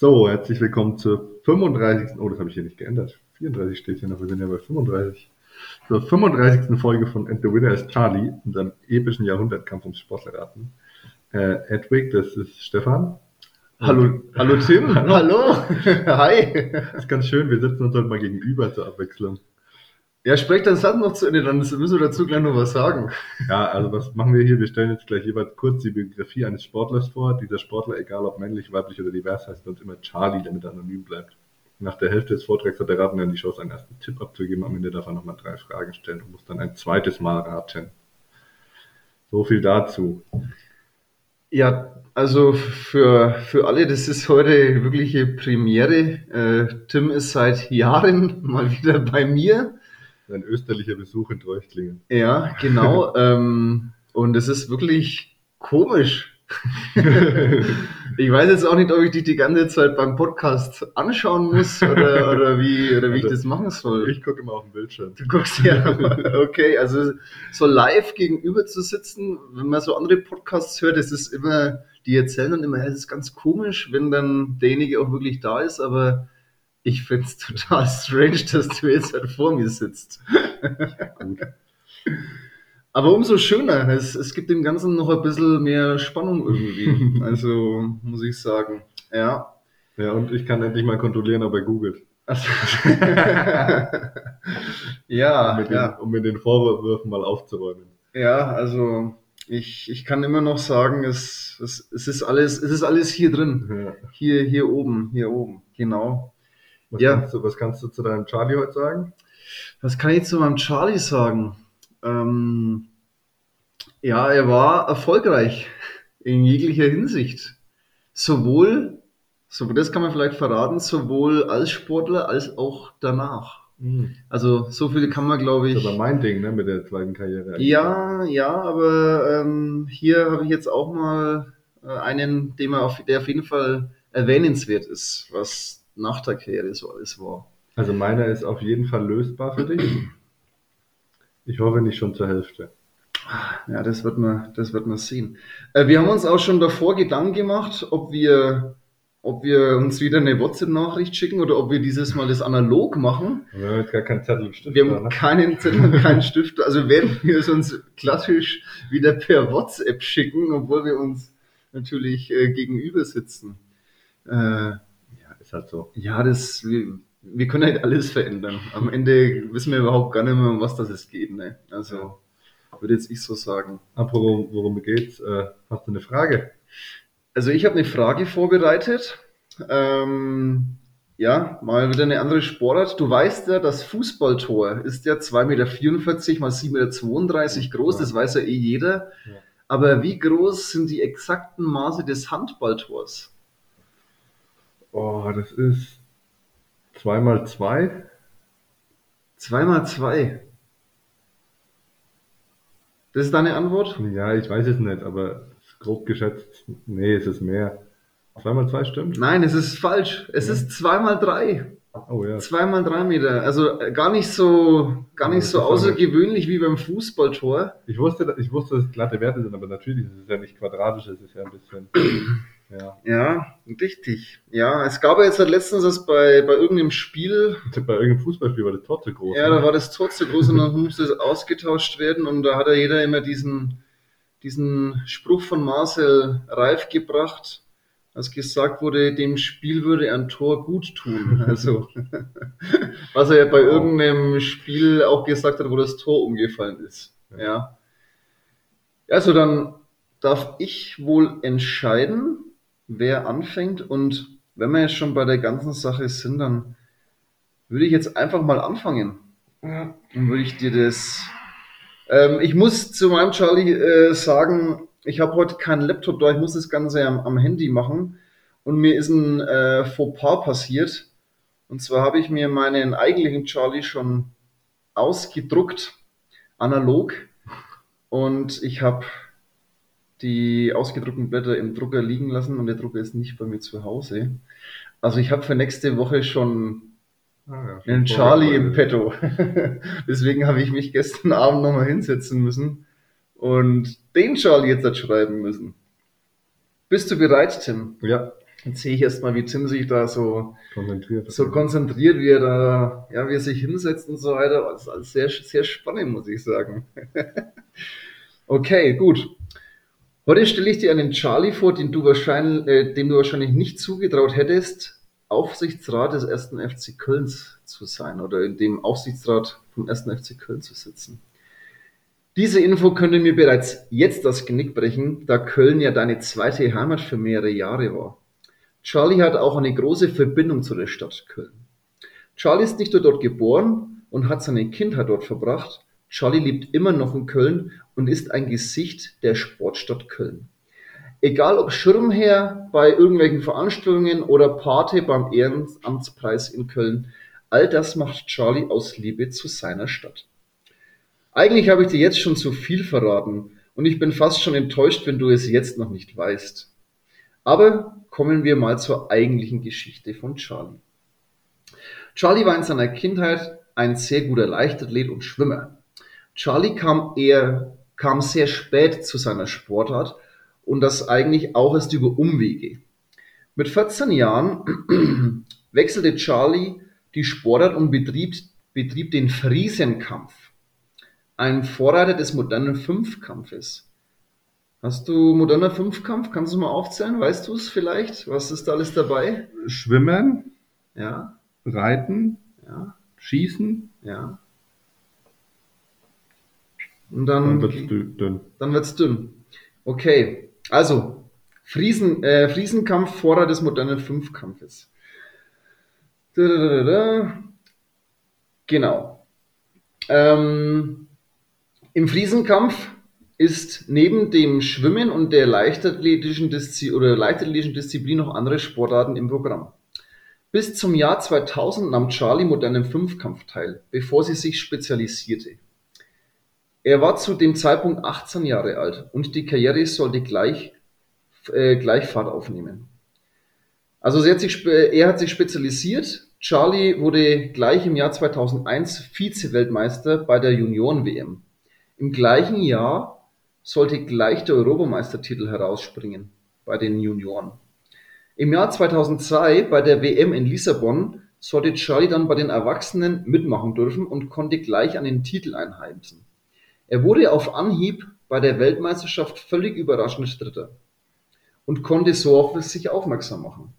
So, herzlich willkommen zur 35. Oh, das habe ich hier nicht geändert. 34 steht hier noch, wir sind ja bei 35. Zur 35. Folge von And the Winner is Charlie, unserem epischen Jahrhundertkampf ums Sportlerraten. Äh, Edwig, das ist Stefan. Hallo, hallo Tim. Hallo. Hi. Das ist ganz schön, wir sitzen uns heute mal gegenüber zur Abwechslung. Ja, sprecht das Satz noch zu Ende, dann müssen wir dazu gleich noch was sagen. Ja, also was machen wir hier? Wir stellen jetzt gleich jeweils kurz die Biografie eines Sportlers vor. Dieser Sportler, egal ob männlich, weiblich oder divers, heißt uns immer Charlie, damit er anonym bleibt. Nach der Hälfte des Vortrags hat der Raten dann die Chance, einen ersten Tipp abzugeben. Am Ende darf er nochmal drei Fragen stellen und muss dann ein zweites Mal raten. So viel dazu. Ja, also für, für alle, das ist heute wirkliche Premiere. Äh, Tim ist seit Jahren mal wieder bei mir. Ein österlicher Besuch in Treuchtlingen. Ja, genau. ähm, und es ist wirklich komisch. ich weiß jetzt auch nicht, ob ich dich die ganze Zeit beim Podcast anschauen muss oder, oder wie, oder wie also, ich das machen soll. Ich gucke immer auf den Bildschirm. Du guckst ja. Okay, also so live gegenüber zu sitzen, wenn man so andere Podcasts hört, das ist immer, die erzählen dann immer, es ist ganz komisch, wenn dann derjenige auch wirklich da ist, aber ich finde es total strange, dass du jetzt halt vor mir sitzt. Gut. Aber umso schöner. Es, es gibt dem Ganzen noch ein bisschen mehr Spannung irgendwie. Also muss ich sagen. Ja. Ja, und ich kann endlich mal kontrollieren, ob er googelt. ja, um mit, ja. Den, um mit den Vorwürfen mal aufzuräumen. Ja, also ich, ich kann immer noch sagen, es, es, es, ist, alles, es ist alles hier drin. Ja. Hier, hier oben, hier oben, genau. Was, ja. kannst du, was kannst du zu deinem Charlie heute sagen? Was kann ich zu meinem Charlie sagen? Ähm, ja, er war erfolgreich in jeglicher Hinsicht. Sowohl, so das kann man vielleicht verraten, sowohl als Sportler als auch danach. Mhm. Also so viel kann man, glaube ich. Das ist aber mein Ding, ne, mit der zweiten Karriere. Ja, ja, aber ähm, hier habe ich jetzt auch mal äh, einen, den man auf, der auf jeden Fall erwähnenswert ist, was nach der Karriere so alles war. Also meiner ist auf jeden Fall lösbar für dich. Ich hoffe nicht schon zur Hälfte. Ja, das wird man, das wird man sehen. Äh, wir haben uns auch schon davor Gedanken gemacht, ob wir, ob wir uns wieder eine WhatsApp-Nachricht schicken oder ob wir dieses Mal das analog machen. Wir haben jetzt gar keinen Zettel und Stift. Wir haben ne? keinen Zettel und keinen Stift. Also werden wir es uns klassisch wieder per WhatsApp schicken, obwohl wir uns natürlich äh, gegenüber sitzen. Äh, ist halt so. Ja, das, wir, wir können halt alles verändern. Am Ende wissen wir überhaupt gar nicht mehr, um was das es geht. Ne? Also würde jetzt ich so sagen. Apropos, worum geht's? Äh, hast du eine Frage? Also ich habe eine Frage vorbereitet. Ähm, ja, mal wieder eine andere Sportart. Du weißt ja, das Fußballtor ist ja 2,44 Meter mal 7,32 Meter groß, ja. das weiß ja eh jeder. Ja. Aber wie groß sind die exakten Maße des Handballtors? Oh, das ist 2 mal 2. 2 mal 2. Das ist deine Antwort? Ja, ich weiß es nicht, aber grob geschätzt, nee, es ist mehr. 2 mal 2 stimmt? Nein, es ist falsch. Es ja. ist 2 mal 3. Oh ja. 2 mal 3 Meter. Also äh, gar nicht so, gar nicht so außergewöhnlich wie beim Fußballtor. Ich wusste, ich wusste, dass es glatte Werte sind, aber natürlich ist es ja nicht quadratisch, es ist ja ein bisschen. Ja. ja, richtig. Ja, es gab ja jetzt halt letztens das bei, bei irgendeinem Spiel. Bei irgendeinem Fußballspiel war das Tor zu groß. Ja, ne? da war das Tor zu groß und dann musste es ausgetauscht werden und da hat ja jeder immer diesen, diesen Spruch von Marcel Reif gebracht, als gesagt wurde, dem Spiel würde ein Tor gut tun. Also, was er ja bei irgendeinem Spiel auch gesagt hat, wo das Tor umgefallen ist. Ja. Also dann darf ich wohl entscheiden, wer anfängt. Und wenn wir jetzt schon bei der ganzen Sache sind, dann würde ich jetzt einfach mal anfangen. Dann würde ich dir das. Ähm, ich muss zu meinem Charlie äh, sagen, ich habe heute keinen Laptop da, ich muss das Ganze am, am Handy machen. Und mir ist ein äh, Fauxpas passiert. Und zwar habe ich mir meinen eigentlichen Charlie schon ausgedruckt, analog. Und ich habe die ausgedruckten Blätter im Drucker liegen lassen und der Drucker ist nicht bei mir zu Hause. Also ich habe für nächste Woche schon ah, ja, einen Charlie im Petto. Deswegen habe ich mich gestern Abend nochmal hinsetzen müssen und den Charlie jetzt schreiben müssen. Bist du bereit, Tim? Ja. Jetzt sehe ich erstmal, wie Tim sich da so Konzentriert. so konzentriert, wie er da, ja, wie er sich hinsetzt und so weiter. Das ist alles sehr, sehr spannend, muss ich sagen. okay, gut. Heute stelle ich dir einen Charlie vor, den du wahrscheinlich, äh, dem du wahrscheinlich nicht zugetraut hättest, Aufsichtsrat des ersten FC Kölns zu sein oder in dem Aufsichtsrat vom ersten FC Köln zu sitzen. Diese Info könnte mir bereits jetzt das Genick brechen, da Köln ja deine zweite Heimat für mehrere Jahre war. Charlie hat auch eine große Verbindung zu der Stadt Köln. Charlie ist nicht nur dort geboren und hat seine Kindheit dort verbracht. Charlie lebt immer noch in Köln und ist ein Gesicht der Sportstadt Köln. Egal ob Schirmherr bei irgendwelchen Veranstaltungen oder Pate beim Ehrenamtspreis in Köln, all das macht Charlie aus Liebe zu seiner Stadt. Eigentlich habe ich dir jetzt schon zu viel verraten und ich bin fast schon enttäuscht, wenn du es jetzt noch nicht weißt. Aber kommen wir mal zur eigentlichen Geschichte von Charlie. Charlie war in seiner Kindheit ein sehr guter Leichtathlet und Schwimmer. Charlie kam eher, kam sehr spät zu seiner Sportart und das eigentlich auch erst über Umwege. Mit 14 Jahren wechselte Charlie die Sportart und betrieb, betrieb den Friesenkampf, ein Vorreiter des modernen Fünfkampfes. Hast du moderner Fünfkampf? Kannst du mal aufzählen? Weißt du es vielleicht? Was ist da alles dabei? Schwimmen, Ja, Reiten, ja, Schießen, ja. Und dann dann, wird's dü- dünn. dann wird's dünn. Okay, also Friesen, äh, Friesenkampf, Vorreiter des modernen Fünfkampfes. Da, da, da, da, da. Genau. Ähm, Im Friesenkampf ist neben dem Schwimmen und der leichtathletischen, Diszi oder leichtathletischen Disziplin noch andere Sportarten im Programm. Bis zum Jahr 2000 nahm Charlie modernen Fünfkampf teil, bevor sie sich spezialisierte. Er war zu dem Zeitpunkt 18 Jahre alt und die Karriere sollte gleich, äh, gleich Fahrt aufnehmen. Also hat sich, er hat sich spezialisiert. Charlie wurde gleich im Jahr 2001 Vize-Weltmeister bei der Junioren-WM. Im gleichen Jahr sollte gleich der Europameistertitel herausspringen bei den Junioren. Im Jahr 2002 bei der WM in Lissabon sollte Charlie dann bei den Erwachsenen mitmachen dürfen und konnte gleich an den Titel einheimsen. Er wurde auf Anhieb bei der Weltmeisterschaft völlig überraschend Dritter und konnte so auf sich aufmerksam machen.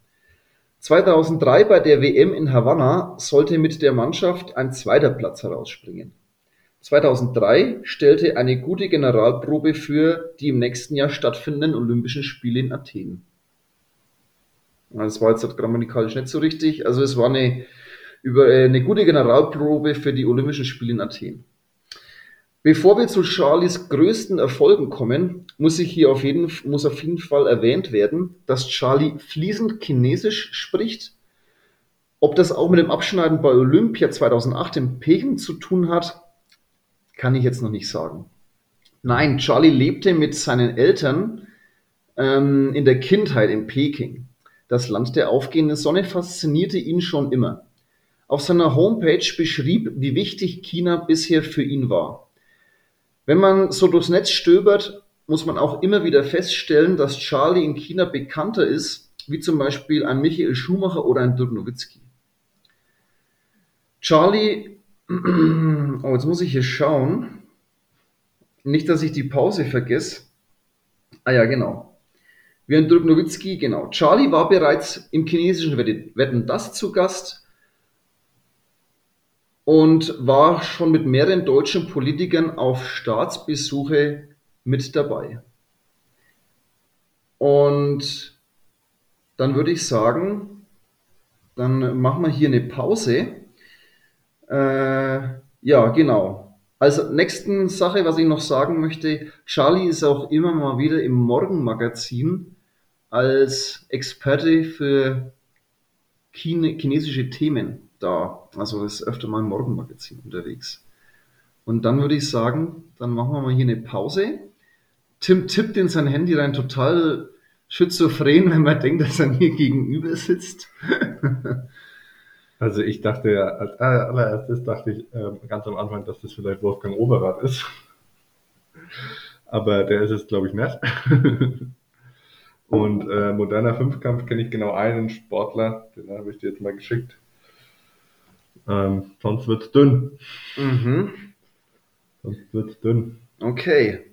2003 bei der WM in Havanna sollte mit der Mannschaft ein zweiter Platz herausspringen. 2003 stellte eine gute Generalprobe für die im nächsten Jahr stattfindenden Olympischen Spiele in Athen. Das war jetzt halt grammatikalisch nicht so richtig. Also es war eine, über, äh, eine gute Generalprobe für die Olympischen Spiele in Athen. Bevor wir zu Charlies größten Erfolgen kommen, muss ich hier auf jeden, muss auf jeden Fall erwähnt werden, dass Charlie fließend Chinesisch spricht. Ob das auch mit dem Abschneiden bei Olympia 2008 in Peking zu tun hat, kann ich jetzt noch nicht sagen. Nein, Charlie lebte mit seinen Eltern ähm, in der Kindheit in Peking. Das Land der aufgehenden Sonne faszinierte ihn schon immer. Auf seiner Homepage beschrieb, wie wichtig China bisher für ihn war. Wenn man so durchs Netz stöbert, muss man auch immer wieder feststellen, dass Charlie in China bekannter ist, wie zum Beispiel ein Michael Schumacher oder ein Dirk Nowitzki. Charlie, oh, jetzt muss ich hier schauen. Nicht, dass ich die Pause vergesse. Ah ja, genau. Wie ein Dirk Nowitzki, genau. Charlie war bereits im chinesischen Wetten das zu Gast und war schon mit mehreren deutschen Politikern auf Staatsbesuche mit dabei. Und dann würde ich sagen, dann machen wir hier eine Pause. Äh, ja, genau. Also nächsten Sache, was ich noch sagen möchte, Charlie ist auch immer mal wieder im Morgenmagazin als Experte für Chine chinesische Themen da. Also ist öfter mal im Morgenmagazin unterwegs. Und dann würde ich sagen, dann machen wir mal hier eine Pause. Tim tippt in sein Handy rein, total schizophren, wenn man denkt, dass er mir gegenüber sitzt. Also ich dachte ja, als allererstes dachte ich ähm, ganz am Anfang, dass das vielleicht Wolfgang Overath ist. Aber der ist es, glaube ich, nicht. Und äh, moderner Fünfkampf kenne ich genau einen Sportler, den habe ich dir jetzt mal geschickt. Ähm, sonst wird's dünn. Mhm. Sonst wird's dünn. Okay.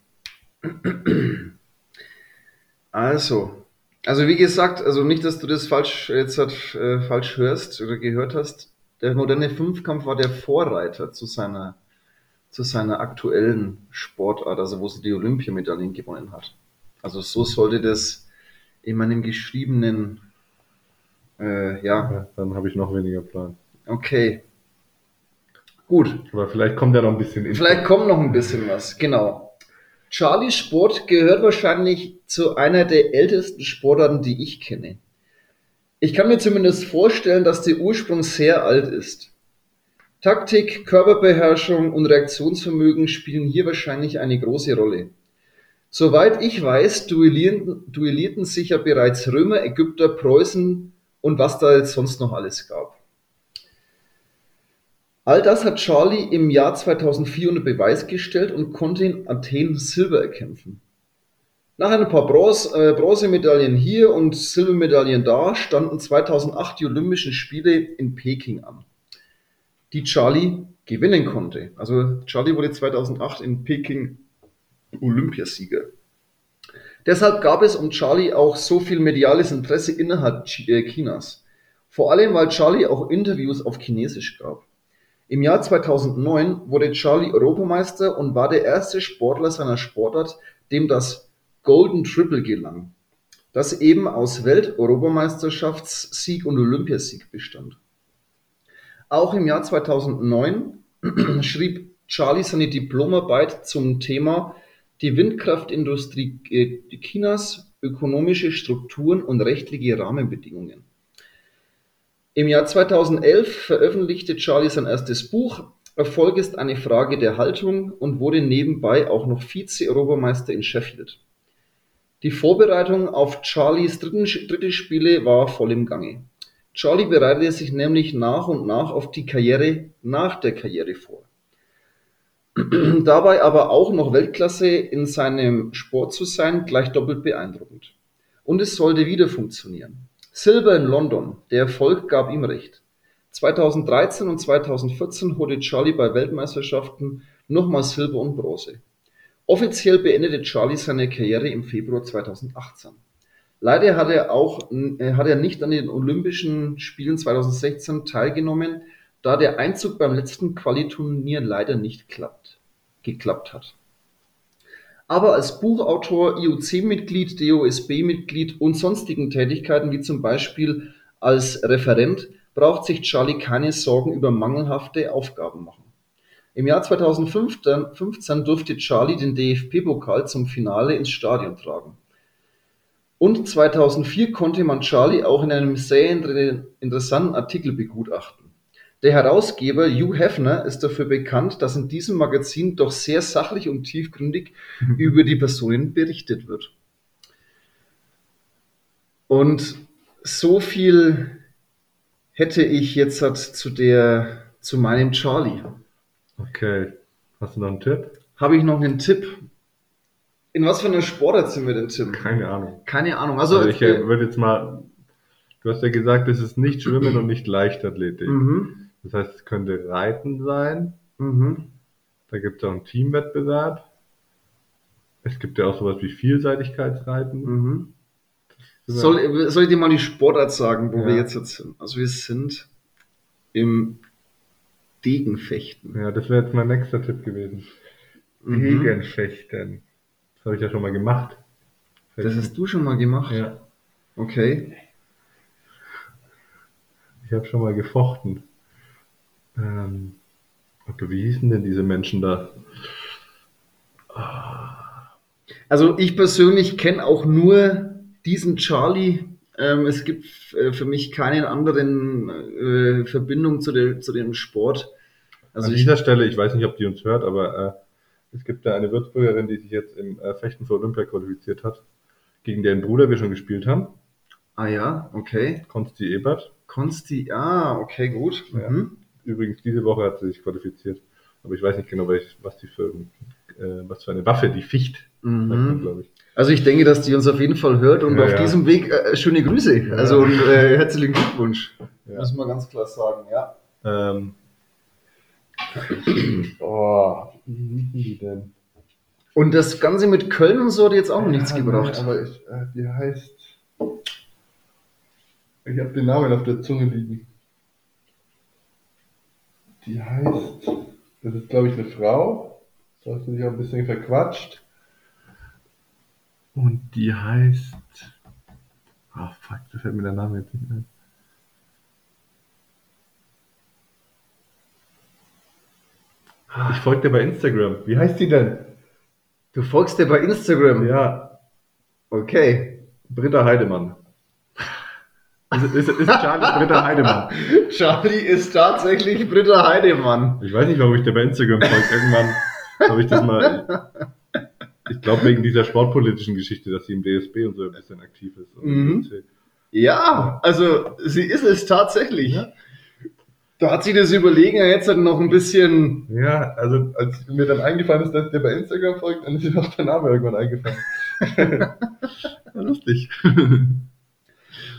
Also, also wie gesagt, also nicht, dass du das falsch jetzt halt, äh, falsch hörst oder gehört hast. Der moderne Fünfkampf war der Vorreiter zu seiner zu seiner aktuellen Sportart, also wo sie die Olympiamedaillen gewonnen hat. Also so sollte das in meinem geschriebenen, äh, ja, Ja, dann habe ich noch weniger Plan. okay. Gut, Aber vielleicht kommt ja noch ein bisschen Info. Vielleicht kommt noch ein bisschen was, genau. Charlie Sport gehört wahrscheinlich zu einer der ältesten Sportarten, die ich kenne. Ich kann mir zumindest vorstellen, dass der Ursprung sehr alt ist. Taktik, Körperbeherrschung und Reaktionsvermögen spielen hier wahrscheinlich eine große Rolle. Soweit ich weiß, duellierten, duellierten sich ja bereits Römer, Ägypter, Preußen und was da jetzt sonst noch alles gab. All das hat Charlie im Jahr 2004 unter Beweis gestellt und konnte in Athen Silber erkämpfen. Nach ein paar Bronze, äh, Bronzemedaillen hier und Silbermedaillen da standen 2008 die Olympischen Spiele in Peking an, die Charlie gewinnen konnte. Also Charlie wurde 2008 in Peking Olympiasieger. Deshalb gab es um Charlie auch so viel mediales Interesse innerhalb äh, Chinas. Vor allem, weil Charlie auch Interviews auf Chinesisch gab. Im Jahr 2009 wurde Charlie Europameister und war der erste Sportler seiner Sportart, dem das Golden Triple gelang, das eben aus Welt-Europameisterschaftssieg und Olympiasieg bestand. Auch im Jahr 2009 schrieb Charlie seine Diplomarbeit zum Thema Die Windkraftindustrie äh, Chinas, ökonomische Strukturen und rechtliche Rahmenbedingungen. Im Jahr 2011 veröffentlichte Charlie sein erstes Buch Erfolg ist eine Frage der Haltung und wurde nebenbei auch noch Vize-Europameister in Sheffield. Die Vorbereitung auf Charlies dritte Spiele war voll im Gange. Charlie bereitete sich nämlich nach und nach auf die Karriere nach der Karriere vor. Dabei aber auch noch Weltklasse in seinem Sport zu sein, gleich doppelt beeindruckend. Und es sollte wieder funktionieren. Silber in London, der Erfolg gab ihm recht. 2013 und 2014 holte Charlie bei Weltmeisterschaften nochmal Silber und Bronze. Offiziell beendete Charlie seine Karriere im Februar 2018. Leider hat er auch äh, hat er nicht an den Olympischen Spielen 2016 teilgenommen, da der Einzug beim letzten Qualiturnier leider nicht klappt, geklappt hat. Aber als Buchautor, IOC-Mitglied, DOSB-Mitglied und sonstigen Tätigkeiten wie zum Beispiel als Referent braucht sich Charlie keine Sorgen über mangelhafte Aufgaben machen. Im Jahr 2015 15 durfte Charlie den DFB-Pokal zum Finale ins Stadion tragen. Und 2004 konnte man Charlie auch in einem sehr inter- interessanten Artikel begutachten. Der Herausgeber Hugh Hefner ist dafür bekannt, dass in diesem Magazin doch sehr sachlich und tiefgründig über die Personen berichtet wird. Und so viel hätte ich jetzt halt zu der, zu meinem Charlie. Okay. Hast du noch einen Tipp? Habe ich noch einen Tipp? In was für einer Sportart sind wir denn, Tim? Keine Ahnung. Keine Ahnung. Also, Also ich äh, würde jetzt mal, du hast ja gesagt, es ist nicht Schwimmen und nicht Leichtathletik. mhm, Das heißt, es könnte Reiten sein. mhm. Da gibt es auch einen Teamwettbewerb. Es gibt ja auch sowas wie Vielseitigkeitsreiten. Mhm. Soll, soll ich dir mal die Sportart sagen, wo Ja. wir jetzt, jetzt sind? Also wir sind im Degenfechten. Ja, das wäre jetzt mein nächster Tipp gewesen. Mhm. Degenfechten. Das habe ich ja schon mal gemacht. Das hast du schon mal gemacht? ja. Okay. Ich habe schon mal gefochten. Ähm, okay, wie hießen denn diese Menschen da? Also ich persönlich kenne auch nur diesen Charlie. Ähm, es gibt äh, für mich keinen anderen äh, Verbindung zu, der, zu dem Sport. Also An ich, dieser Stelle, ich weiß nicht, ob die uns hört, aber äh, es gibt da eine Würzburgerin, die sich jetzt im äh, Fechten für Olympia qualifiziert hat, gegen deren Bruder wir schon gespielt haben, ah ja, okay. Konsti Ebert. Konsti, ah, okay, gut. Ja. Übrigens, diese Woche hat sie sich qualifiziert, aber ich weiß nicht genau, welch, was die für äh, was für eine Waffe, die Ficht, Mhm. glaube ich. Also ich denke, dass die uns auf jeden Fall hört und Ja, auf ja. diesem Weg äh, schöne Grüße. Ja. Also und, äh, herzlichen Glückwunsch. Ja. Muss man ganz klar sagen, ja. Ähm, oh, wie denn? Und das Ganze mit Köln und so hat jetzt auch noch nichts gebracht. nee, aber ich, äh, die heißt. Ich habe den Namen auf der Zunge liegen. Die heißt. Das ist, glaube ich, eine Frau. Da hast du dich auch ein bisschen verquatscht. Und die heißt. Ah, fuck, da fällt mir der Name jetzt nicht ein. Ich folge dir bei Instagram. Wie heißt die denn? Du folgst dir bei Instagram. Ja, Okay. Britta Heidemann. Ist, ist, ist Charlie Britta Heidemann. Charlie ist tatsächlich Britta Heidemann. Ich weiß nicht, warum ich dir bei Instagram folge. Irgendwann habe ich das mal. Ich glaube wegen dieser sportpolitischen Geschichte, dass sie im DSB und so ein bisschen aktiv ist. Mhm. Ja, also sie ist es tatsächlich. Ja. Da hat sie das Überlegen ja jetzt halt noch ein bisschen. Ja, also als mir dann eingefallen ist, dass der bei Instagram folgt, dann ist mir auch der Name irgendwann eingefallen. War lustig.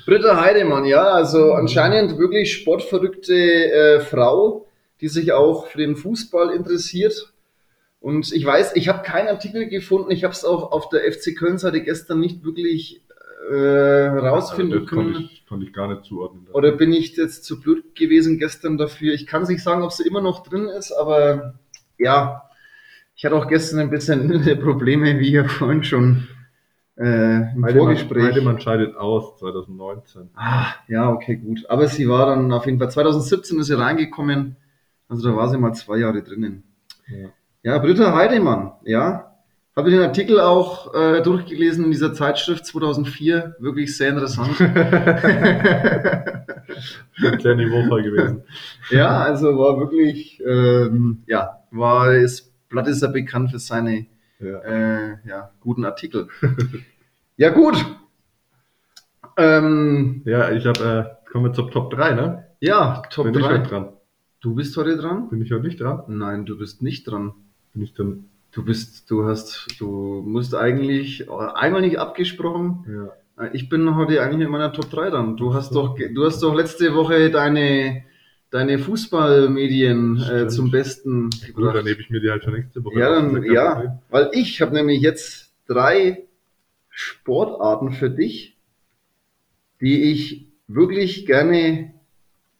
Britta Heidemann, ja, also anscheinend wirklich sportverrückte äh, Frau, die sich auch für den Fußball interessiert. Und ich weiß, ich habe keinen Artikel gefunden, ich habe es auch auf der FC Köln-Seite gestern nicht wirklich äh, rausfinden Also das konnte können. ich, konnte ich gar nicht zuordnen. Oder bin ich jetzt zu blöd gewesen gestern dafür? Ich kann es nicht sagen, ob sie immer noch drin ist, aber ja, ich hatte auch gestern ein bisschen Probleme, wie ja vorhin schon äh, im Heidemann, Vorgespräch. Heidemann scheidet aus 2019. Ah, ja, okay, gut. Aber sie war dann auf jeden Fall 2017 ist sie reingekommen. Also da war sie mal zwei Jahre drinnen. Ja. Ja, Britta Heidemann, ja. Habe den Artikel auch äh, durchgelesen in dieser Zeitschrift 2004. Wirklich sehr interessant. Sehr niveauvoll gewesen. ja, also war wirklich, ähm, ja, war, das Blatt ist ja bekannt für seine Ja. äh, ja, guten Artikel. ja, gut. Ähm, Ja, ich habe, äh, kommen wir zur Top 3, ne? ja, Top Bin ich 3. heute dran? Du bist heute dran? Bin ich heute nicht dran? Nein, du bist nicht dran. Bin ich dann, Du bist, du hast, du musst eigentlich einmal nicht abgesprochen. ja. Ich bin heute eigentlich in meiner Top 3 dran. Du hast doch, du hast doch letzte Woche deine, deine Fußballmedien äh, zum Besten Gut, dann gebracht. nehme ich mir die halt für nächste Woche. Ja, dann, ja, Problem. weil ich habe nämlich jetzt drei Sportarten für dich, die ich wirklich gerne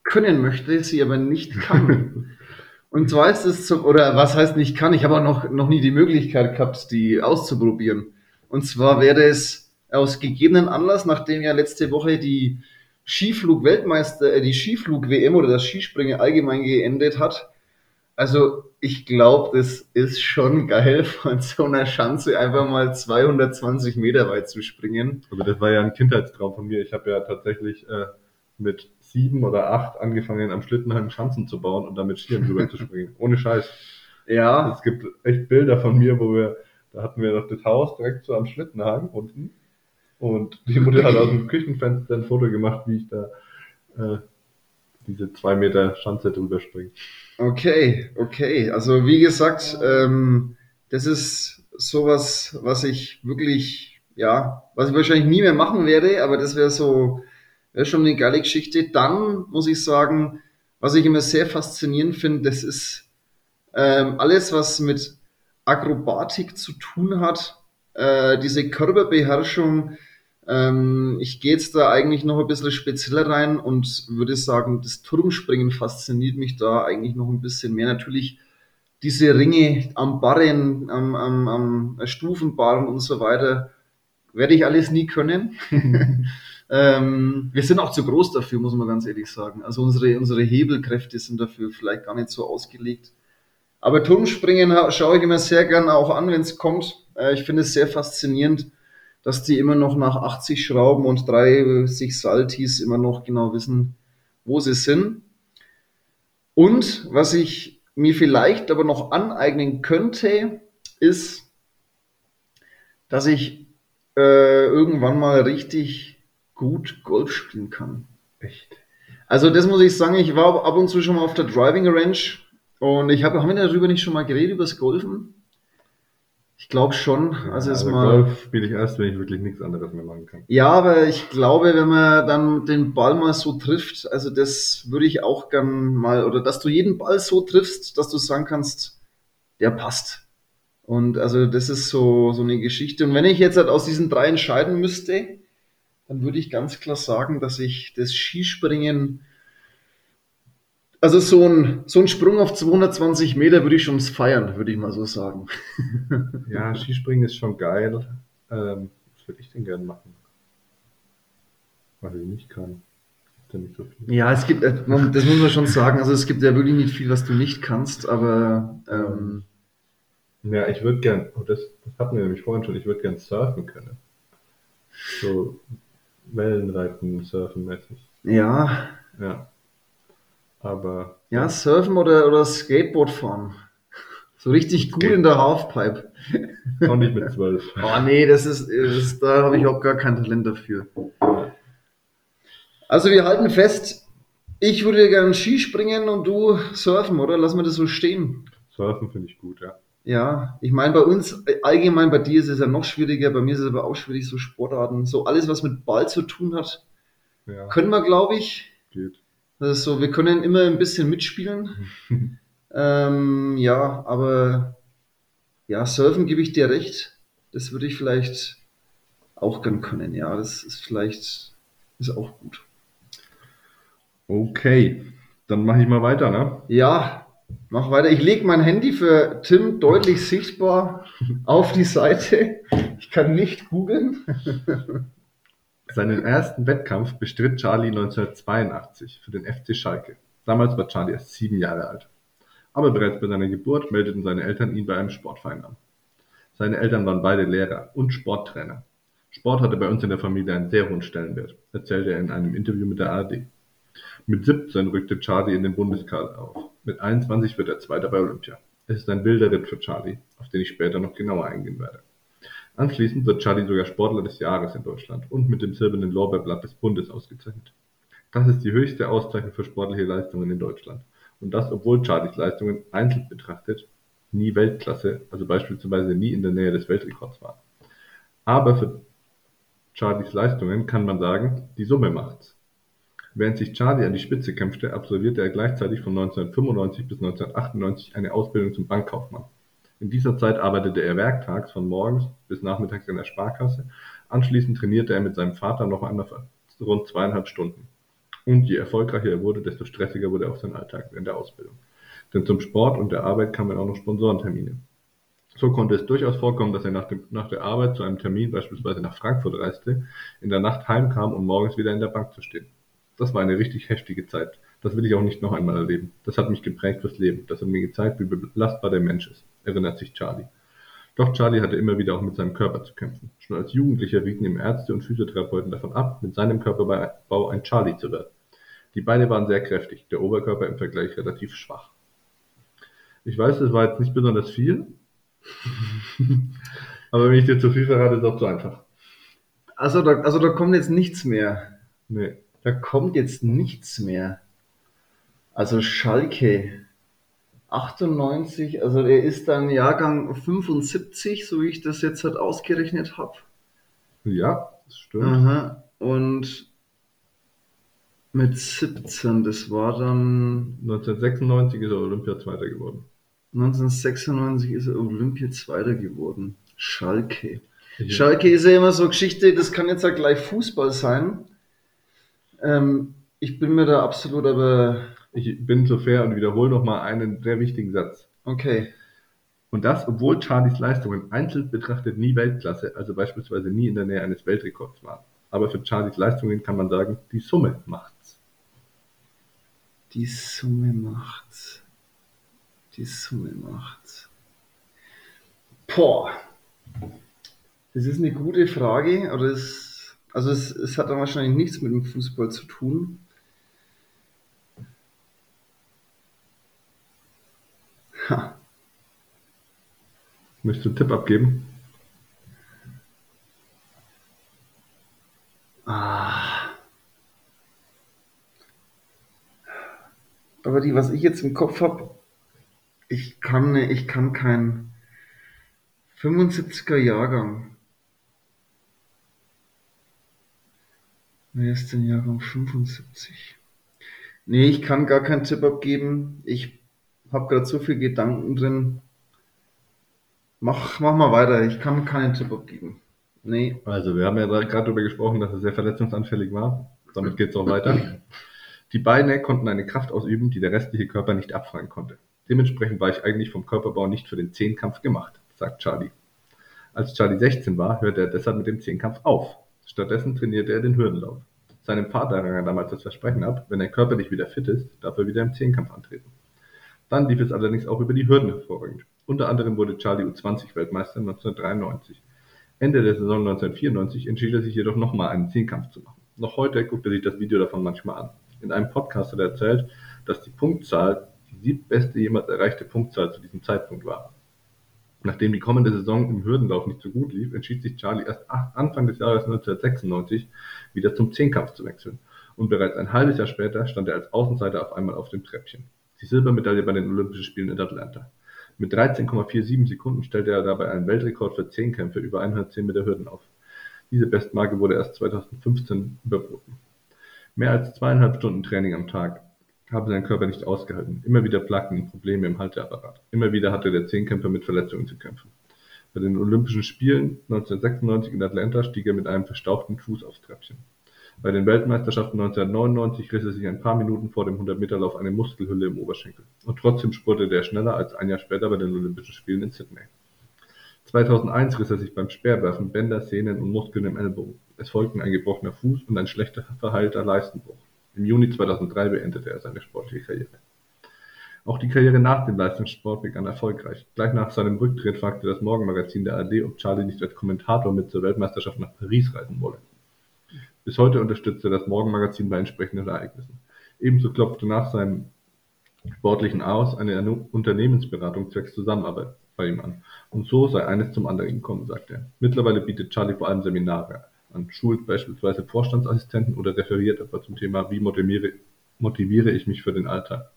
können möchte, sie aber nicht kann. Und zwar ist es zum, oder was heißt nicht kann, ich habe auch noch, noch nie die Möglichkeit gehabt, die auszuprobieren. Und zwar wäre es aus gegebenen Anlass, nachdem ja letzte Woche die Skiflug-Weltmeister, äh, die Skiflug-WM oder das Skispringen allgemein geendet hat. Also ich glaube, das ist schon geil, von so einer Schanze einfach mal 220 Meter weit zu springen. Aber das war ja ein Kindheitstraum von mir. Ich habe ja tatsächlich äh, mit sieben oder acht angefangen, am Schlittenhang Schanzen zu bauen und dann mit Skiern drüber zu springen. Ohne Scheiß. Ja, Es gibt echt Bilder von mir, wo wir, da hatten wir doch das Haus direkt so am Schlittenhang unten. Und die Mutter hat aus dem Küchenfenster ein Foto gemacht, wie ich da äh, diese zwei Meter Schanze drüber springe. Okay, okay. Also wie gesagt, ähm, das ist sowas, was ich wirklich, ja, was ich wahrscheinlich nie mehr machen werde, aber das wäre so, wäre schon eine geile Geschichte. Dann muss ich sagen, was ich immer sehr faszinierend finde, das ist ähm, alles, was mit Akrobatik zu tun hat, äh, diese Körperbeherrschung. Ähm, ich gehe jetzt da eigentlich noch ein bisschen spezieller rein und würde sagen, das Turmspringen fasziniert mich da eigentlich noch ein bisschen mehr. Natürlich diese Ringe am Barren, am, am, am Stufenbarren und so weiter, werde ich alles nie können. ähm, wir sind auch zu groß dafür, muss man ganz ehrlich sagen. Also unsere, unsere Hebelkräfte sind dafür vielleicht gar nicht so ausgelegt. Aber Turmspringen ha- schaue ich immer sehr gern auch an, wenn es kommt. Äh, ich finde es sehr faszinierend, dass die immer noch nach 80 Schrauben und 30 Saltis immer noch genau wissen, wo sie sind. Und was ich mir vielleicht aber noch aneignen könnte, ist, dass ich äh, irgendwann mal richtig gut Golf spielen kann. Echt? Also das muss ich sagen, ich war ab und zu schon mal auf der Driving Range und ich habe, haben wir darüber nicht schon mal geredet, über das Golfen? Ich glaube schon. Also, es also mal. Golf spiele ich erst, wenn ich wirklich nichts anderes mehr machen kann. Ja, aber ich glaube, wenn man dann den Ball mal so trifft, also das würde ich auch gern mal, oder dass du jeden Ball so triffst, dass du sagen kannst, der passt. Und also das ist so, so eine Geschichte. Und wenn ich jetzt halt aus diesen drei entscheiden müsste, dann würde ich ganz klar sagen, dass ich das Skispringen, also so ein, so ein Sprung auf 220 Meter würde ich schon feiern, würde ich mal so sagen. Ja, Skispringen ist schon geil. Ähm, was würde ich denn gerne machen? Was ich nicht kann. Ja nicht so viel. Ja, es gibt, äh, das muss man schon sagen, also es gibt ja wirklich nicht viel, was du nicht kannst, aber ähm, Ja, ich würde gern, oh, das, das hatten wir nämlich vorhin schon, ich würde gern surfen können. So Wellenreiten, surfen mäßig. ja, Ja. Aber ja, Surfen oder, oder Skateboard fahren. So richtig gut in der Halfpipe. auch nicht mit zwölf. Oh nee, das ist, das, da habe ich auch gar kein Talent dafür. Also wir halten fest, ich würde gerne Skispringen und du surfen, oder? Lass mal das so stehen. Surfen finde ich gut, ja. Ja, ich meine, bei uns, äh, allgemein bei dir ist es ja noch schwieriger, bei mir ist es aber auch schwierig, so Sportarten, so alles, was mit Ball zu tun hat, Ja, können wir, glaube ich. geht. Das ist so, wir können immer ein bisschen mitspielen. ähm, ja, aber ja, Surfen gebe ich dir recht. Das würde ich vielleicht auch gern können. Ja, das ist vielleicht, ist auch gut. Okay, dann mache ich mal weiter, ne? Ja, mach weiter. Ich lege mein Handy für Tim deutlich sichtbar auf die Seite. Ich kann nicht googeln. Seinen ersten Wettkampf bestritt Charlie 1982 für den FC Schalke. Damals war Charlie erst sieben Jahre alt. Aber bereits bei seiner Geburt meldeten seine Eltern ihn bei einem Sportverein an. Seine Eltern waren beide Lehrer und Sporttrainer. Sport hatte bei uns in der Familie einen sehr hohen Stellenwert, erzählte er in einem Interview mit der ARD. Mit 17 rückte Charlie in den Bundeskader auf. Mit 21 wird er Zweiter bei Olympia. Es ist ein wilder Ritt für Charlie, auf den ich später noch genauer eingehen werde. Anschließend wird Charlie sogar Sportler des Jahres in Deutschland und mit dem silbernen Lorbeerblatt des Bundes ausgezeichnet. Das ist die höchste Auszeichnung für sportliche Leistungen in Deutschland. Und das, obwohl Charlies Leistungen einzeln betrachtet nie Weltklasse, also beispielsweise nie in der Nähe des Weltrekords waren. Aber für Charlies Leistungen kann man sagen, die Summe macht's. Während sich Charlie an die Spitze kämpfte, absolvierte er gleichzeitig von 1995 bis 1998 eine Ausbildung zum Bankkaufmann. In dieser Zeit arbeitete er werktags von morgens bis nachmittags in der Sparkasse. Anschließend trainierte er mit seinem Vater noch einmal rund zweieinhalb Stunden. Und je erfolgreicher er wurde, desto stressiger wurde auch sein Alltag während der Ausbildung. Denn zum Sport und der Arbeit kamen auch noch Sponsorentermine. So konnte es durchaus vorkommen, dass er nach, dem, nach der Arbeit zu einem Termin beispielsweise nach Frankfurt reiste, in der Nacht heimkam und morgens wieder in der Bank zu stehen. Das war eine richtig heftige Zeit. Das will ich auch nicht noch einmal erleben. Das hat mich geprägt fürs Leben. Das hat mir gezeigt, wie belastbar der Mensch ist, erinnert sich Charlie. Doch Charlie hatte immer wieder auch mit seinem Körper zu kämpfen. Schon als Jugendlicher rieten ihm Ärzte und Physiotherapeuten davon ab, mit seinem Körperbau ein Charlie zu werden. Die Beine waren sehr kräftig, der Oberkörper im Vergleich relativ schwach. Ich weiß, das war jetzt nicht besonders viel, aber wenn ich dir zu viel verrate, ist es auch zu einfach. Also da, also da kommt jetzt nichts mehr. Nee. Da kommt jetzt nichts mehr. Also Schalke 98, also er ist dann Jahrgang 75, so wie ich das jetzt halt ausgerechnet habe. Ja, das stimmt. Aha. Und mit 17, das war dann 1996 ist er Olympiazweiter geworden. 1996 ist er Olympia Zweiter geworden. Schalke. Ich- Schalke ist ja immer so Geschichte, das kann jetzt ja gleich Fußball sein. Ähm, ich bin mir da absolut aber Ich bin so fair und wiederhole nochmal einen sehr wichtigen Satz. okay. Und das, obwohl Charlies Leistungen einzeln betrachtet nie Weltklasse, also beispielsweise nie in der Nähe eines Weltrekords waren. Aber für Charlies Leistungen kann man sagen, die Summe macht's. Die Summe macht's. Die Summe macht's. Boah. Das ist eine gute Frage, aber es, also es, es hat dann wahrscheinlich nichts mit dem Fußball zu tun. Möchtest du einen Tipp abgeben? Ah. Aber die, was ich jetzt im Kopf habe, ich kann, ne- ich kann kein 75er Jahrgang. Wer ist denn Jahrgang 75? Nee, ich kann gar keinen Tipp abgeben. Ich habe gerade so viele Gedanken drin. Mach, mach mal weiter. Ich kann keinen Tipp abgeben. Nee. Also, wir haben ja gerade darüber gesprochen, dass er sehr verletzungsanfällig war. Damit geht es auch weiter. Die Beine konnten eine Kraft ausüben, die der restliche Körper nicht abfangen konnte. Dementsprechend war ich eigentlich vom Körperbau nicht für den Zehnkampf gemacht, sagt Charlie. Als Charlie 16 war, hörte er deshalb mit dem Zehnkampf auf. Stattdessen trainierte er den Hürdenlauf. Seinem Vater rang er damals das Versprechen ab, wenn er körperlich wieder fit ist, darf er wieder im Zehnkampf antreten. Dann lief es allerdings auch über die Hürden hervorragend. Unter anderem wurde Charlie U20-Weltmeister 1993. Ende der Saison 1994 entschied er sich jedoch nochmal einen Zehnkampf zu machen. Noch heute guckt er sich das Video davon manchmal an. In einem Podcast hat er erzählt, dass die Punktzahl die siebtbeste jemals erreichte Punktzahl zu diesem Zeitpunkt war. Nachdem die kommende Saison im Hürdenlauf nicht so gut lief, entschied sich Charlie erst Anfang des Jahres 1996 wieder zum Zehnkampf zu wechseln. Und bereits ein halbes Jahr später stand er als Außenseiter auf einmal auf dem Treppchen. Die Silbermedaille bei den Olympischen Spielen in Atlanta. Mit 13,47 Sekunden stellte er dabei einen Weltrekord für Zehnkämpfe über 110 Meter Hürden auf. Diese Bestmarke wurde erst 2015 überboten. Mehr als zweieinhalb Stunden Training am Tag habe sein Körper nicht ausgehalten. Immer wieder plagten ihn Probleme im Halteapparat. Immer wieder hatte der Zehnkämpfer mit Verletzungen zu kämpfen. Bei den Olympischen Spielen 1996 in Atlanta stieg er mit einem verstauchten Fuß aufs Treppchen. Bei den Weltmeisterschaften 1999 riss er sich ein paar Minuten vor dem 100-Meter-Lauf eine Muskelhülle im Oberschenkel. Und trotzdem spurtete er schneller als ein Jahr später bei den Olympischen Spielen in Sydney. 2001 riss er sich beim Speerwerfen Bänder, Sehnen und Muskeln im Ellbogen. Es folgten ein gebrochener Fuß und ein schlechter verheilter Leistenbruch. Im Juni 2003 beendete er seine sportliche Karriere. Auch die Karriere nach dem Leistungssport begann erfolgreich. Gleich nach seinem Rücktritt fragte das Morgenmagazin der ARD, ob Charlie nicht als Kommentator mit zur Weltmeisterschaft nach Paris reisen wolle. Bis heute unterstützte das Morgenmagazin bei entsprechenden Ereignissen. Ebenso klopfte nach seinem sportlichen Aus eine Unternehmensberatung zwecks Zusammenarbeit bei ihm an. Und so sei eines zum anderen gekommen, sagt er. Mittlerweile bietet Charlie vor allem Seminare an, schult beispielsweise Vorstandsassistenten oder referiert etwa zum Thema Wie motiviere, motiviere ich mich für den Alltag.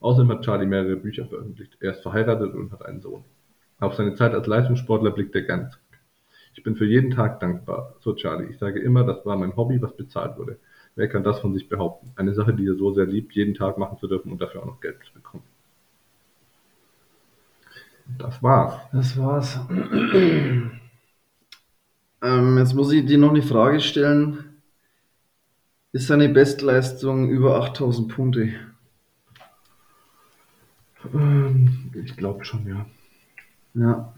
Außerdem hat Charlie mehrere Bücher veröffentlicht. Er ist verheiratet und hat einen Sohn. Auf seine Zeit als Leistungssportler blickt er zurück. Ich bin für jeden Tag dankbar, so Charlie. Ich sage immer, das war mein Hobby, was bezahlt wurde. Wer kann das von sich behaupten? Eine Sache, die er so sehr liebt, jeden Tag machen zu dürfen und dafür auch noch Geld zu bekommen. Das war's. Das war's. Ähm, jetzt muss ich dir noch eine Frage stellen. Ist seine Bestleistung über 8000 Punkte? Ähm, ich glaube schon, ja. Ja.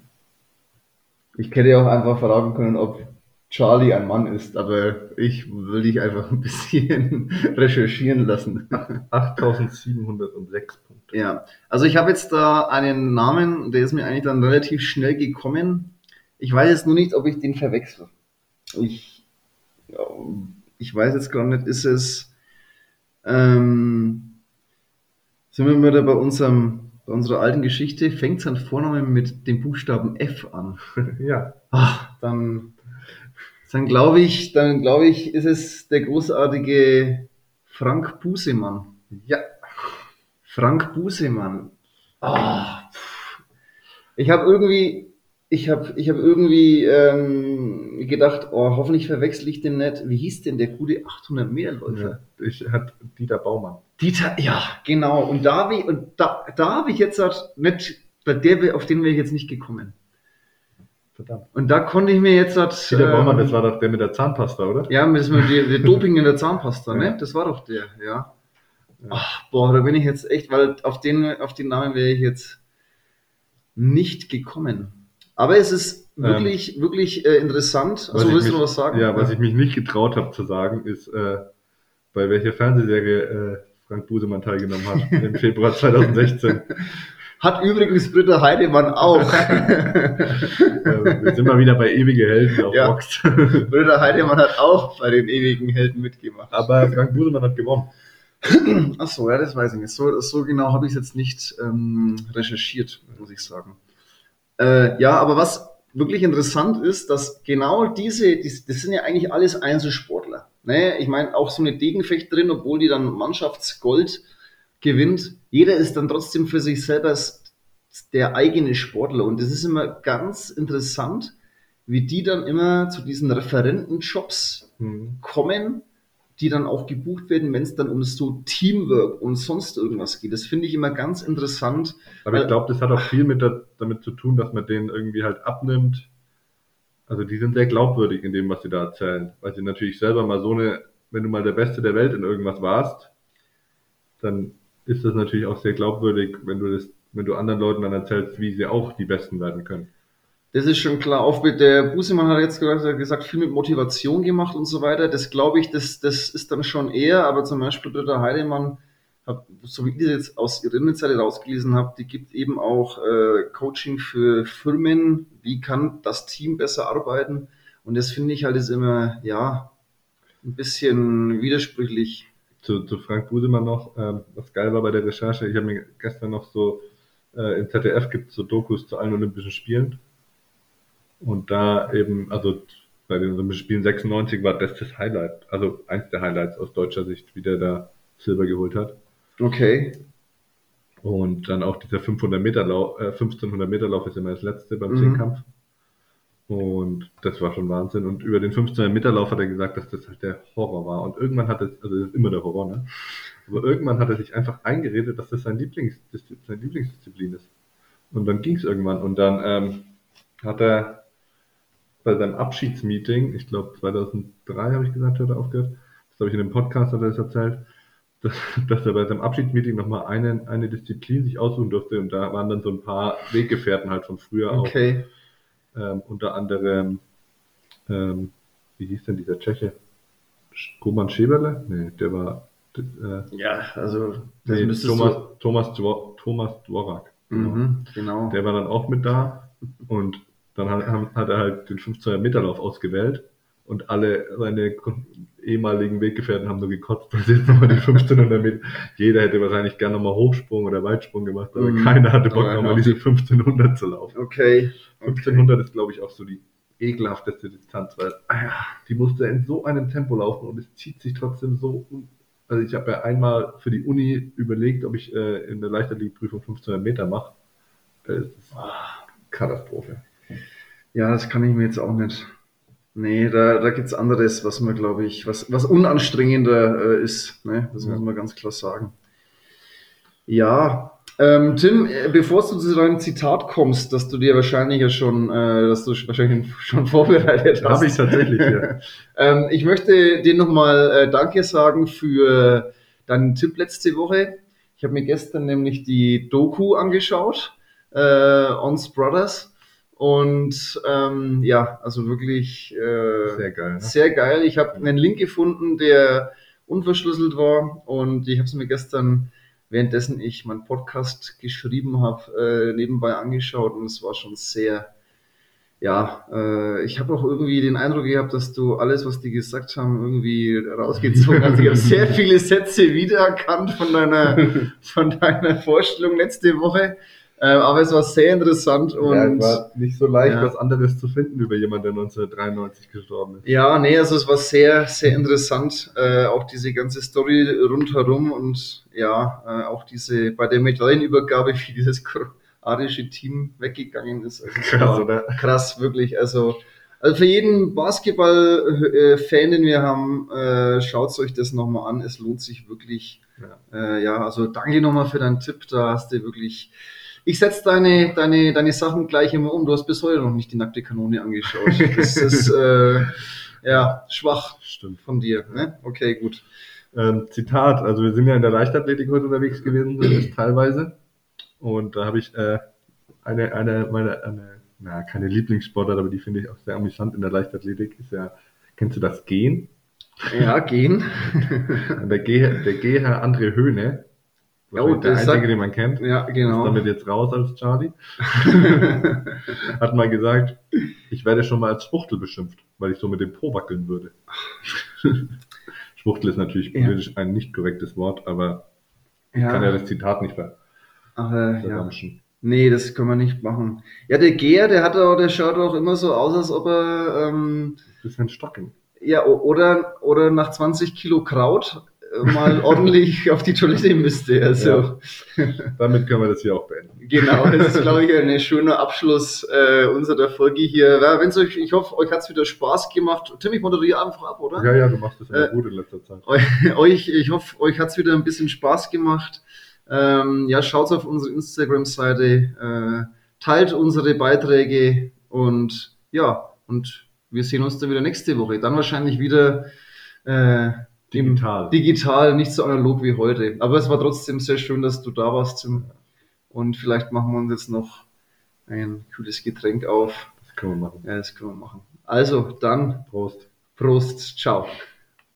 Ich hätte ja auch einfach fragen können, ob Charlie ein Mann ist, aber ich will dich einfach ein bisschen recherchieren lassen. 8706 Punkte. Ja, also ich habe jetzt da einen Namen, der ist mir eigentlich dann relativ schnell gekommen. Ich weiß jetzt nur nicht, ob ich den verwechsel. Ich, ich weiß jetzt gar nicht, ist es, ähm, sind wir wieder bei unserem, bei unserer alten Geschichte, fängt sein Vorname mit dem Buchstaben F an. ja. Ach, dann, dann glaube ich, dann glaube ich, ist es der großartige Frank Busemann. Ja. Frank Busemann. Oh, ich habe irgendwie, ich habe ich hab irgendwie ähm, gedacht, oh, hoffentlich verwechsel ich den nicht. Wie hieß denn der gute 800 Meter Läufer? Ja, ich hat Dieter Baumann. Dieter, ja, genau. Und da habe ich, und da, da habe ich jetzt halt nicht, bei der, auf den wäre ich jetzt nicht gekommen. Verdammt. Und da konnte ich mir jetzt halt. Dieter ähm, Baumann, das war doch der mit der Zahnpasta, oder? Ja, mit dem der, der Doping in der Zahnpasta, Ja. ne? Das war doch der, ja. Ach, boah, da bin ich jetzt echt, weil auf den, auf den Namen wäre ich jetzt nicht gekommen. Aber es ist wirklich, wirklich äh, interessant. Also willst du mich- noch was sagen? Ja, was ich mich nicht getraut habe zu sagen, ist, äh, bei welcher Fernsehserie äh, Frank Busemann teilgenommen hat im Februar 2016. Hat übrigens Britta Heidemann auch. wir sind mal wieder bei ewige Helden auf Ja. Box. Britta Heidemann hat auch bei den ewigen Helden mitgemacht. Aber Frank Busemann hat gewonnen. Ach so, ja, das weiß ich nicht. So, so genau habe ich es jetzt nicht ähm, recherchiert, muss ich sagen. Äh, ja, aber was wirklich interessant ist, dass genau diese, dies- das sind ja eigentlich alles Einzelsportler. Ne? Ich meine, auch so eine Degenfechterin, obwohl die dann Mannschaftsgold gewinnt, jeder ist dann trotzdem für sich selber der eigene Sportler. Und das ist immer ganz interessant, wie die dann immer zu diesen Referentenjobs Mhm. kommen, die dann auch gebucht werden, wenn es dann um so Teamwork und sonst irgendwas geht. Das finde ich immer ganz interessant. Aber ich glaube, das hat auch viel mit der, damit zu tun, dass man denen irgendwie halt abnimmt. Also die sind sehr glaubwürdig in dem, was sie da erzählen. Weil sie natürlich selber mal so eine, wenn du mal der Beste der Welt in irgendwas warst, dann ist das natürlich auch sehr glaubwürdig, wenn du das, wenn du anderen Leuten dann erzählst, wie sie auch die Besten werden können. Das ist schon klar. Auch mit der Busemann hat jetzt gesagt, viel mit Motivation gemacht und so weiter. Das glaube ich, das, das ist dann schon eher, aber zum Beispiel Britta Heidemann, hab, so wie ich das jetzt aus ihrer Internetseite rausgelesen habe, die gibt eben auch äh, Coaching für Firmen. Wie kann das Team besser arbeiten? Und das finde ich halt ist immer, ja, ein bisschen widersprüchlich. Zu, zu Frank Busemann noch, ähm, was geil war bei der Recherche, ich habe mir gestern noch so, äh, im ZDF gibt es so Dokus zu allen Olympischen Spielen. Und da eben, also bei den Olympischen Spielen 96 war das das Highlight, also eins der Highlights aus deutscher Sicht, wie der da Silber geholt hat. Okay. Und dann auch dieser 500 Meter Lauf, äh, 1500 Meter Lauf ist immer das letzte beim Mhm. Zehnkampf. Und das war schon Wahnsinn. Und über den 1500 Meter Lauf hat er gesagt, dass das halt der Horror war. Und irgendwann hat es, also das ist immer der Horror, ne? Aber irgendwann hat er sich einfach eingeredet, dass das sein Lieblings, seine Lieblingsdisziplin ist. Und dann ging es irgendwann. Und dann ähm, hat er bei seinem Abschiedsmeeting, ich glaube 2003 habe ich gesagt, hat er aufgehört, das habe ich in einem Podcast hat er das erzählt, dass, dass er bei seinem Abschiedsmeeting nochmal eine, eine Disziplin sich aussuchen durfte und da waren dann so ein paar Weggefährten halt von früher auch, Okay. ähm, unter anderem, ähm, wie hieß denn dieser Tscheche? Sch- Roman Scheberle? Nee, der war, äh, Ja, also das nee, müsstest Thomas, Thomas, Dwor- Thomas Dvorak. du. Mhm, genau. Der war dann auch mit da und dann hat, hat er halt den 1500 Meter Lauf ausgewählt und alle seine ehemaligen Weggefährten haben nur gekotzt, weil sie jetzt nochmal die 1500 Meter, jeder hätte wahrscheinlich gerne nochmal Hochsprung oder Weitsprung gemacht, aber Mhm. keiner hatte Bock nochmal diese 1500 zu laufen. Okay. 1500 ist glaube ich auch so die ekelhafteste Distanz, weil ah ja, die musste in so einem Tempo laufen und es zieht sich trotzdem so also ich habe ja einmal für die Uni überlegt, ob ich äh, in der Leichtathletikprüfung 1500 Meter mache. Äh, ist Katastrophe. Ja, das kann ich mir jetzt auch nicht. Nee, da, da gibt's anderes, was man, glaube ich, was, was unanstrengender äh, ist. Ne? Das Ja. muss man ganz klar sagen. Ja, ähm, Tim, äh, bevor du zu deinem Zitat kommst, dass du dir wahrscheinlich ja schon, äh, dass du wahrscheinlich schon vorbereitet hast. Habe ich tatsächlich hier. Ähm, ich möchte dir nochmal äh, Danke sagen für deinen Tipp letzte Woche. Ich habe mir gestern nämlich die Doku angeschaut, äh, Ons Brothers. Und ähm, ja, also wirklich äh, Sehr geil. Ne? sehr geil. Ich habe einen Link gefunden, der unverschlüsselt war. Und ich habe es mir gestern, währenddessen ich meinen Podcast geschrieben habe, äh, nebenbei angeschaut. Und es war schon sehr, ja, äh, ich habe auch irgendwie den Eindruck gehabt, dass du alles, was die gesagt haben, irgendwie rausgezogen hast. Ich habe sehr viele Sätze wiedererkannt von deiner, von deiner Vorstellung letzte Woche. Äh, aber es war sehr interessant und ja, es war nicht so leicht, Ja. was anderes zu finden über jemanden, der 1993 gestorben ist. Ja, nee, also es war sehr, sehr interessant, äh, auch diese ganze Story rundherum und ja, äh, auch diese bei der Medaillenübergabe, wie dieses kroatische Team weggegangen ist. Also Krass, oder? krass, wirklich. Also, also für jeden Basketball-Fan, den wir haben, äh, schaut euch das nochmal an. Es lohnt sich wirklich. Ja. Äh, ja, also danke nochmal für deinen Tipp. Da hast du wirklich. Ich setze deine, deine, deine Sachen gleich immer um. Du hast bis heute noch nicht die nackte Kanone angeschaut. Das ist äh, ja schwach Stimmt. von dir. Ne? Okay, gut. Ähm, Zitat, also wir sind ja in der Leichtathletik heute unterwegs gewesen, teilweise. Und da habe ich äh, eine, eine, meine, eine, na, keine Lieblingssportart, aber die finde ich auch sehr amüsant in der Leichtathletik, ist ja, kennst du das Gehen? Ja, gehen. Der, Geh, der Geher André Höhne, Oh, der das einzige, sagt- den man kennt, ja, ist genau. damit jetzt raus als Charlie, hat mal gesagt, ich werde schon mal als Schwuchtel beschimpft, weil ich so mit dem Po wackeln würde. Schwuchtel ist natürlich Ja. politisch ein nicht korrektes Wort, aber ich kann ja ja, das Zitat nicht ver aber, ja. Nee, das können wir nicht machen. Ja, der Geher, der hat auch, der schaut auch immer so aus, als ob er ähm, Bisschen stocken. ja oder oder nach 20 Kilo Kraut mal ordentlich auf die Toilette müsste. Also Damit können wir das hier auch beenden. genau, das ist glaube ich ein schöner Abschluss äh, unserer Folge hier. Ja, wenn's euch, ich hoffe, euch hat's wieder Spaß gemacht. Tim, ich moderiere einfach ab, oder? Ja, ja, du machst das immer Äh, gut in letzter Zeit. euch, ich hoffe, euch hat's wieder ein bisschen Spaß gemacht. Ähm, ja, schaut auf unsere Instagram-Seite, äh, teilt unsere Beiträge und ja, und wir sehen uns dann wieder nächste Woche. Dann wahrscheinlich wieder äh, Digital. digital, nicht so analog wie heute. Aber es war trotzdem sehr schön, dass du da warst, Tim. Und vielleicht machen wir uns jetzt noch ein kühles Getränk auf. Das können wir machen. Ja, das können wir machen. Also, dann Prost. Prost, ciao.